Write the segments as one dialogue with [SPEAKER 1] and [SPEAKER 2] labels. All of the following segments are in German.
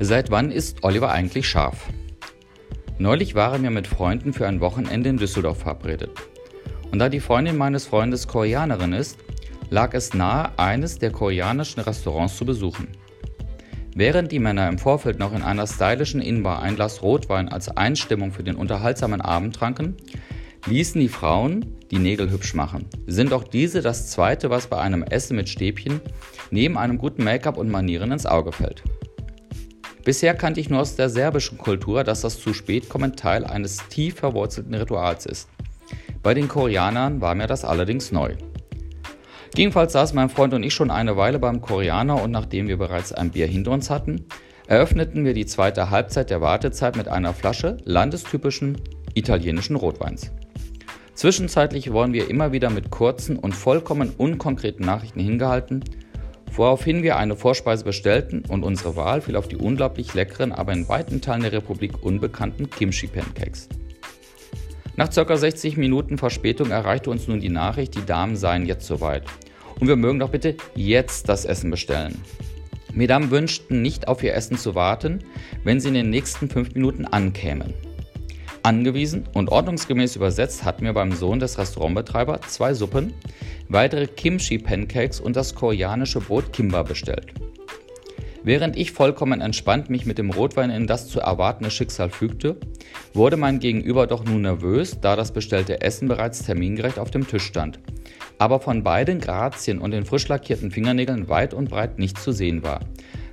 [SPEAKER 1] Seit wann ist Oliver eigentlich scharf? Neulich waren wir mit Freunden für ein Wochenende in Düsseldorf verabredet. Und da die Freundin meines Freundes Koreanerin ist, lag es nahe, eines der koreanischen Restaurants zu besuchen. Während die Männer im Vorfeld noch in einer stylischen Inbar ein Glas Rotwein als Einstimmung für den unterhaltsamen Abend tranken, ließen die Frauen die Nägel hübsch machen. Sind auch diese das zweite, was bei einem Essen mit Stäbchen neben einem guten Make-up und Manieren ins Auge fällt. Bisher kannte ich nur aus der serbischen Kultur, dass das zu spät kommen Teil eines tief verwurzelten Rituals ist. Bei den Koreanern war mir das allerdings neu. Jedenfalls saßen mein Freund und ich schon eine Weile beim Koreaner und nachdem wir bereits ein Bier hinter uns hatten, eröffneten wir die zweite Halbzeit der Wartezeit mit einer Flasche landestypischen italienischen Rotweins. Zwischenzeitlich wurden wir immer wieder mit kurzen und vollkommen unkonkreten Nachrichten hingehalten woraufhin wir eine Vorspeise bestellten und unsere Wahl fiel auf die unglaublich leckeren, aber in weiten Teilen der Republik unbekannten Kimchi-Pancakes. Nach ca. 60 Minuten Verspätung erreichte uns nun die Nachricht, die Damen seien jetzt soweit. Und wir mögen doch bitte jetzt das Essen bestellen. Mesdames wünschten nicht auf ihr Essen zu warten, wenn sie in den nächsten 5 Minuten ankämen. Angewiesen und ordnungsgemäß übersetzt hatten wir beim Sohn des Restaurantbetreibers zwei Suppen, weitere Kimchi-Pancakes und das koreanische Brot Kimba bestellt. Während ich vollkommen entspannt mich mit dem Rotwein in das zu erwartende Schicksal fügte, wurde mein Gegenüber doch nun nervös, da das bestellte Essen bereits termingerecht auf dem Tisch stand, aber von beiden Grazien und den frisch lackierten Fingernägeln weit und breit nicht zu sehen war,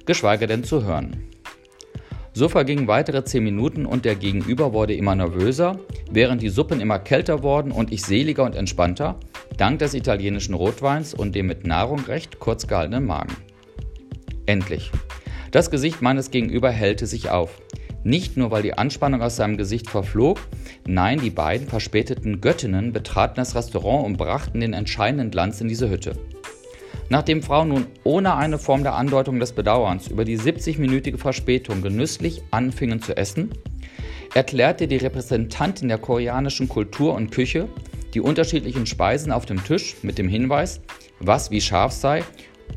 [SPEAKER 1] geschweige denn zu hören. So vergingen weitere zehn Minuten und der Gegenüber wurde immer nervöser, während die Suppen immer kälter wurden und ich seliger und entspannter, dank des italienischen Rotweins und dem mit Nahrung recht kurz gehaltenen Magen. Endlich. Das Gesicht meines Gegenüber hellte sich auf. Nicht nur, weil die Anspannung aus seinem Gesicht verflog, nein, die beiden verspäteten Göttinnen betraten das Restaurant und brachten den entscheidenden Glanz in diese Hütte. Nachdem Frauen nun ohne eine Form der Andeutung des Bedauerns über die 70-minütige Verspätung genüsslich anfingen zu essen, erklärte die Repräsentantin der koreanischen Kultur und Küche die unterschiedlichen Speisen auf dem Tisch mit dem Hinweis, was wie scharf sei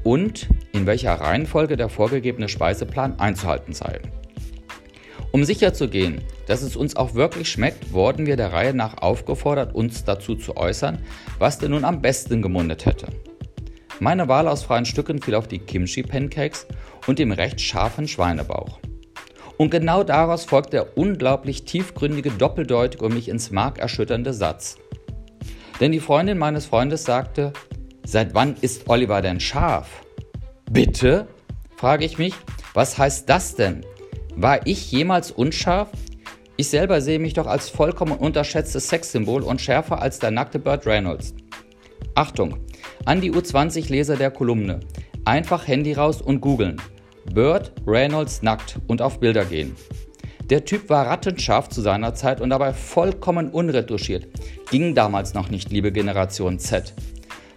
[SPEAKER 1] und in welcher Reihenfolge der vorgegebene Speiseplan einzuhalten sei. Um sicherzugehen, dass es uns auch wirklich schmeckt, wurden wir der Reihe nach aufgefordert, uns dazu zu äußern, was denn nun am besten gemundet hätte. Meine Wahl aus freien Stücken fiel auf die Kimchi-Pancakes und dem recht scharfen Schweinebauch. Und genau daraus folgt der unglaublich tiefgründige, doppeldeutige und mich ins Mark erschütternde Satz. Denn die Freundin meines Freundes sagte, seit wann ist Oliver denn scharf? Bitte? frage ich mich, was heißt das denn? War ich jemals unscharf? Ich selber sehe mich doch als vollkommen unterschätztes Sexsymbol und schärfer als der nackte Burt Reynolds. Achtung, an die U20-Leser der Kolumne. Einfach Handy raus und googeln. Bird Reynolds nackt und auf Bilder gehen. Der Typ war rattenscharf zu seiner Zeit und dabei vollkommen unretuschiert. Ging damals noch nicht, liebe Generation Z.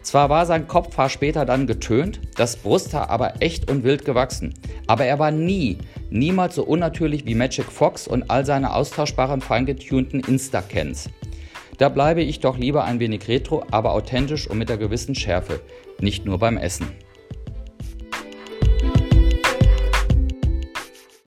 [SPEAKER 1] Zwar war sein Kopfhaar später dann getönt, das Brusthaar aber echt und wild gewachsen. Aber er war nie, niemals so unnatürlich wie Magic Fox und all seine austauschbaren, feingetunten Insta-Cans. Da bleibe ich doch lieber ein wenig retro, aber authentisch und mit der gewissen Schärfe, nicht nur beim Essen.